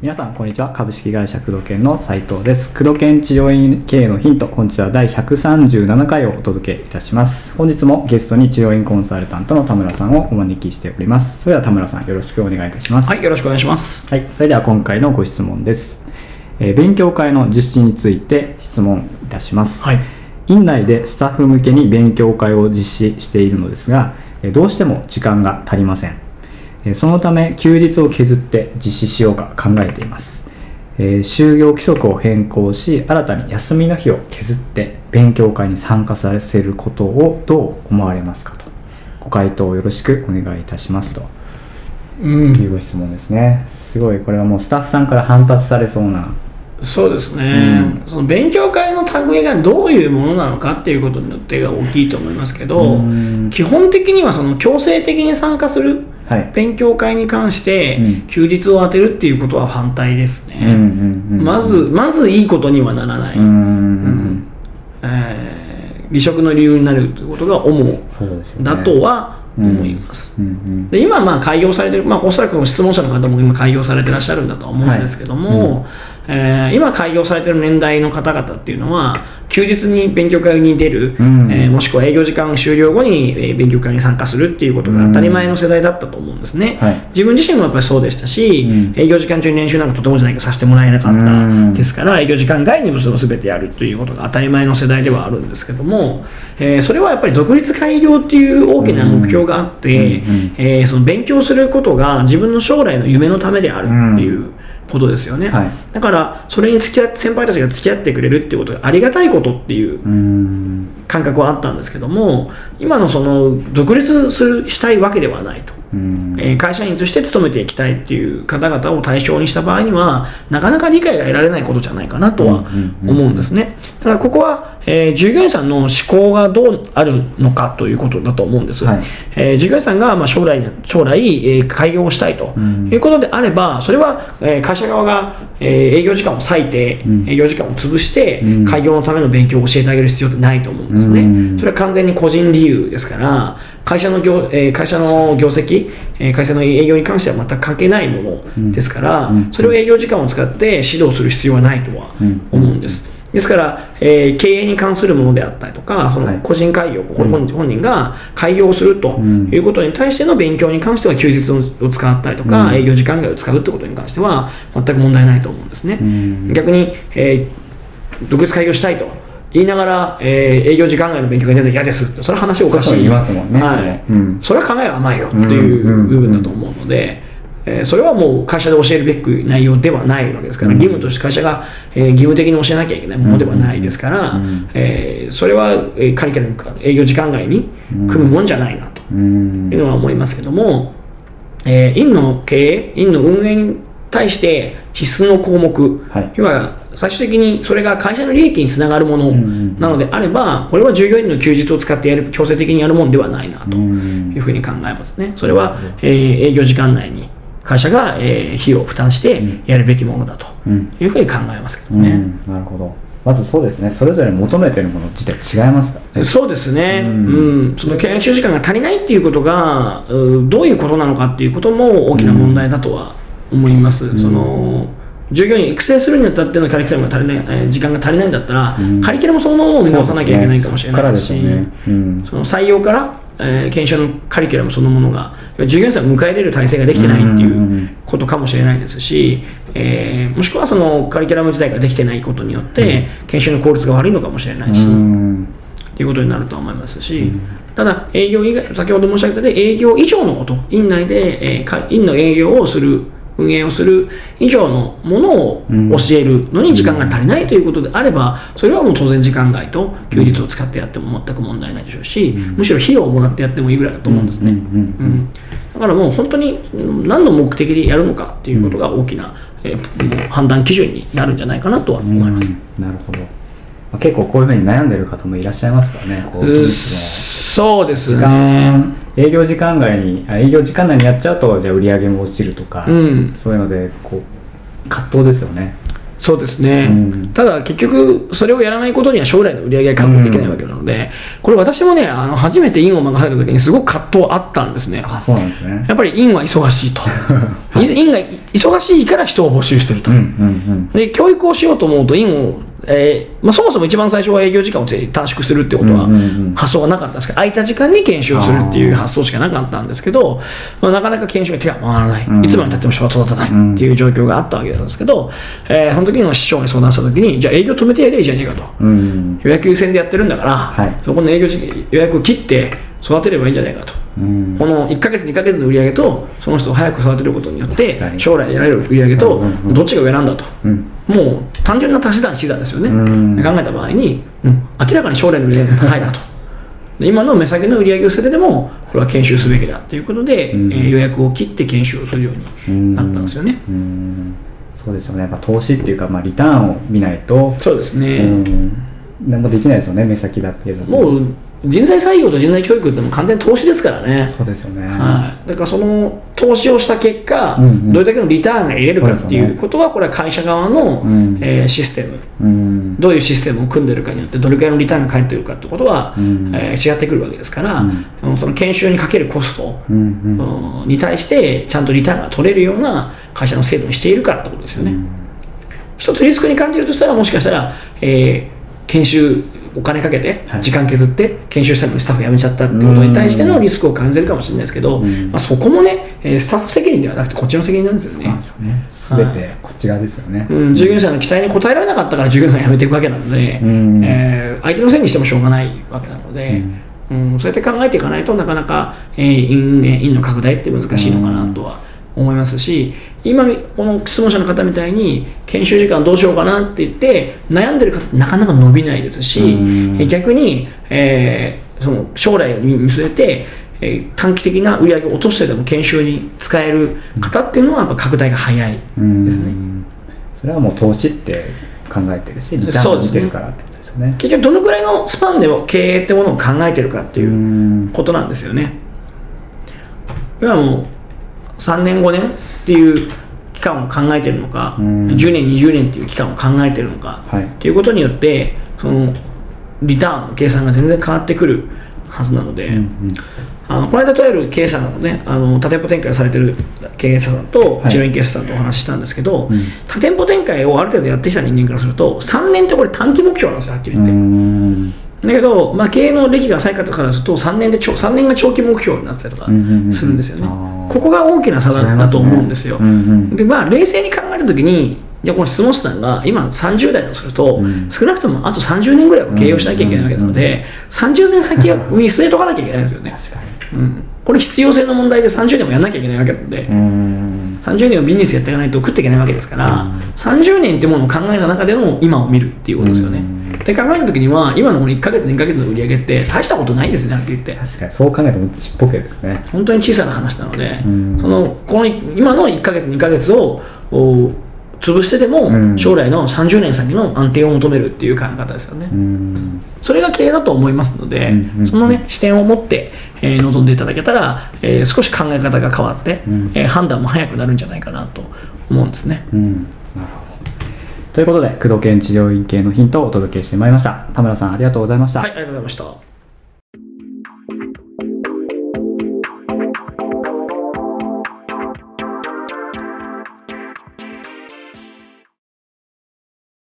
皆さんこんにちは。株式会社工藤研の斉藤です。工藤研治療院経営のヒント。本日は第137回をお届けいたします。本日もゲストに治療院コンサルタントの田村さんをお招きしております。それでは田村さんよろしくお願いいたします。はい、よろしくお願いします。はい、それでは今回のご質問です、えー勉強会の実施について質問いたします、はい。院内でスタッフ向けに勉強会を実施しているのですがえーどうしても時間が足りません。えーそのため休日を削って実施しようか考えています。えー就業規則を変更し新たに休みの日を削って勉強会に参加させることをどう思われますかと。ご回答よろしくお願いいたしますと。う。いうんご質問ですね。すごいこれはもうスタッフさんから反発されそうなそうですね、うん。その勉強会の類がどういうものなのかっていうことによってが大きいと思いますけど、うん。基本的にはその強制的に参加するはい。勉強会に関してうん。休日を当てるっていうことは反対ですね。まず、まずいいことにはならない。うんうんえー離職の理由になるという。ことが主だとは思います。うんうんで今、まあ開業されてる、まあ、おそらく質問者の方も今、開業されてらっしゃるんだとは思うんですけども、えー今、開業されてる年代の方々っていうのは、休日に勉強会に出る、うん。えーもしくは営業時間終了後に、えー勉強会に参加するっていうことが当たり前の世代だったと思うんですね。はい。自分自身もやっぱりそうでしたし、うん。営業時間中に練習なんかとてもじゃないけどさせてもらえなかった。うん。ですから、営業時間外にもそれを全てやるということが当たり前の世代ではあるんですけども、えーそれはやっぱり独立開業っていう大きな目標があって、えーその勉強することが自分の将来の夢のためであるっていうことですよね、はい。だからそれに付き合って先輩たちが付き合ってくれるっていうことがありがたいことっていううん。感覚はあったんですけども今のその独立するしたいわけではないと。うん。えー会社員として勤めていきたいっていう方々を対象にした場合にはなかなか理解が得られないことじゃないかなとは思うんですね。だからここは、えー従業員さんの思考がどうあるのかということだと思うんです、はい。えー従業員さんがまあ将来将来、えー開業をしたいとうん。いうことであればそれは、えー会社側が、えー営業時間を割いて、うん。営業時間を潰して、うん。開業のための勉強を教えてあげる必要ってないと思うんですね、うん。それは完全に個人理由ですから、会社の業,、えー会社の業績、えー会社の営業に関しては全く関係ないものですから、うん。それを営業時間を使って指導する必要はないとは思うんです。ですから、えー経営に関するものであったりとか、そはい。の個人開業、これ本本人が開業をするとうん。いうことに対しての勉強に関しては休日を使ったりとか、うん。営業時間外を使うってことに関しては全く問題ないと思うんですね。うん。逆に、えー独立開業したいと言いながら、えー営業時間外の勉強が出るの嫌ですってそれは話おかしい。いますもんね。はい。うん。それは考えが甘いよっていう部分だと思うので、えーそれはもう会社で教えるべき内容ではないわけですから、うん。義務として会社が、えー義務的に教えなきゃいけないものではないですから、うん。えーそれは、えーカリキュラムか営業時間外に組むもんじゃないなとうん。いうのは思いますけども、えー院の経営、院の運営に対して必須の項目、はい。要は最終的にそれが会社の利益につながるものん。なのであれば、これは従業員の休日を使ってやる強制的にやるもんではないなとうん。いうふうに考えますね。それは、えー営業時間内に会社が、えー費用を負担してやるべきものだとうん。いうふうに考えますけどうん。ね。なるほど。まずそうですね。それぞれ求めてるもの自体違いますか？らねそうですね、ううん。んその研修時間が足りないっていうことが、うどういうことなのかっていうことも大きな問題だとは思います。その従業員育成するにあたってのカリキュラムが足りない、えー時間が足りないんだったら、うん。カリキュラムそのものを見直さなきゃいけないかもしれないし、その採用から、えー研修のカリキュラムそのものが、従業員さんを迎え入れる体制ができてないっていうんうんうんうことかもしれないですし、えーもしくはそのカリキュラム自体ができてないことによって、研修の効率が悪いのかもしれないし。うん。ということになると思いますし、ただ、営業以外、先ほど申し上げたように営業以上のこと、院内で、えーか院の営業をする、運営をする以上のものをうん教えるのに時間が足りないということであれば、それはもう当然時間外と休日を使ってやっても全く問題ないでしょうし、むしろ費用をもらってやってもいいぐらいだと思うんですね。うん。だからもう本当にうん何の目的でやるのかっていうことが大きな、えー判断基準になるんじゃないかなとは思います。うん。なるほど、まあ、結構こういうふうに悩んでる方もいらっしゃいますからねこうそうですの時ね。間営業時間外にあ営業時間内にやっちゃうとじゃあ売り上げも落ちるとか、うん。そういうのでこう葛藤ですよね。そうですね、うん。ただ結局、それをやらないことには将来の売り上げが確保できないわけなので、これ、私もね、あの初めて院を任された時に、すごく葛藤あったんですね。あそうなんですね。やっぱり院は忙しいと。院が忙しいから人を募集してると。うんうんで教育をしようと思うと院を、えーまあ、そもそも一番最初は営業時間を短縮するってことは発想がなかったんですけど空いた時間に研修をするっていう発想しかなかったんですけど、まあ、なかなか研修が手が回らない、うん。いつまでたっても人が育たないっていう状況があったわけなんですけど、えーその時の市長に相談した時にじゃあ営業止めてやればいいじゃねえかと。予約優先でやってるんだから、はい。そこの営業時予約を切って育てればいいんじゃないかと。うん。この1ヶ月、2ヶ月の売り上げと、その人を早く育てることによって将来得られる売り上げとどっちが上なんだと。うん。もう単純な足し算引き算ですよね、うん。考えた場合に、うん明らかに将来の売り上げが高いなと。で今の目先の売り上げを捨ててでもこれは研修すべきだということで、うん。えー予約を切って研修をするようになったんですよね、うん。そうですよね。やっぱ投資っていうか、まあ、リターンを見ないと、そうですね、うん。何もできないですよね目先だけどもう人材採用と人材教育ってもう完全に投資ですからね、そうですよね、はい、だからその投資をした結果、うんうん。どれだけのリターンが得れるかっていそうことは、これは会社側の、うんえーシステム、うん。どういうシステムを組んでるかによってどれくらいのリターンが返ってくるかってことは、うんえー違ってくるわけですから、うん。その研修にかけるコスト、うんうん。うんに対してちゃんとリターンが取れるような会社の制度にしているかってことですよね。一つリスクに感じるとしたらもしかしたら、えー研修お金かけてはい。時間削って研修したのにスタッフ辞めちゃったってことに対してのリスクを感じてるかもしれないですけど、うん。まあ、そこもね、えースタッフ責任ではなくてこっちの責任なんですよね。そうなんです。よね。全てこちらですよね、うん、従業員さんの期待に応えられなかったから従業員さ辞めていくわけなので、うん。えー相手のせいにしてもしょうがないわけなので、うん。そうやって考えていかないとなかなか、えー、院ね院の拡大って難しいのかなとは思いますし今この質問者の方みたいに研修時間どうしようかなって言って悩んでる方ってなかなか伸びないですし、逆に、えーその将来を見据えてえー短期的な売り上げを落としてでも研修に使える方っていうのはやっぱ拡大が早いですね。それはもう投資って考えてるしリターンを見てるからってことですよね。結局どのくらいのスパンで経営ってものを考えてるかっていううんことなんですよね。要はもう3年5年っていう期間を考えてるのか、うん。10年20年っていう期間を考えてるのか、はい。っていうことによってそのリターンの計算が全然変わってくるはずなので、うんうん。あのこの間とある経営者さんのねあの多店舗展開をされてる経営者さんとはい。従業員経営者さんとお話ししたんですけど、うん。多店舗展開をある程度やってきた人間からすると3年ってこれ短期目標なんですよはっきり言って。うんだけど、まあ、経営の歴が浅い方からすると3年でちょ3年が長期目標になってたりとかうんうんうんするんですよね、あー。ここが大きな差だだと思うんですよ、すね。うんうんでまあ冷静に考えたときにじゃあこの質問者さんが今30代だとすると、うん。少なくともあと30年ぐらいは経営をしなきゃいけないわけなので、30年先は見据えとかなきゃいけないんですよね、うん、これ必要性の問題で30年もやんなきゃいけないわけなので、にうん30年をビジネスやっていかないと食っていけないわけですから、うん。30年ってものを考えた中での今を見るっていうことですよね。うんで考えたときには、今のこの1ヶ月、2ヶ月の売り上げって大したことないんですよね、はっきり言って。確かにそう考えてもちっぽけですね。本当に小さな話なので、うん。そのこの今の1ヶ月、2ヶ月をお潰してでも、うん。将来の30年先の安定を求めるっていう考え方ですよね。うん。それが経営だと思いますので、うんうん。そのね、視点を持って、えー臨んでいただけたら、えー少し考え方が変わって、うん。えー判断も早くなるんじゃないかなと思うんですね。うんということで工藤研治療院系のヒントをお届けしてまいりました田村さんありがとうございました、はい、ありがとうございました。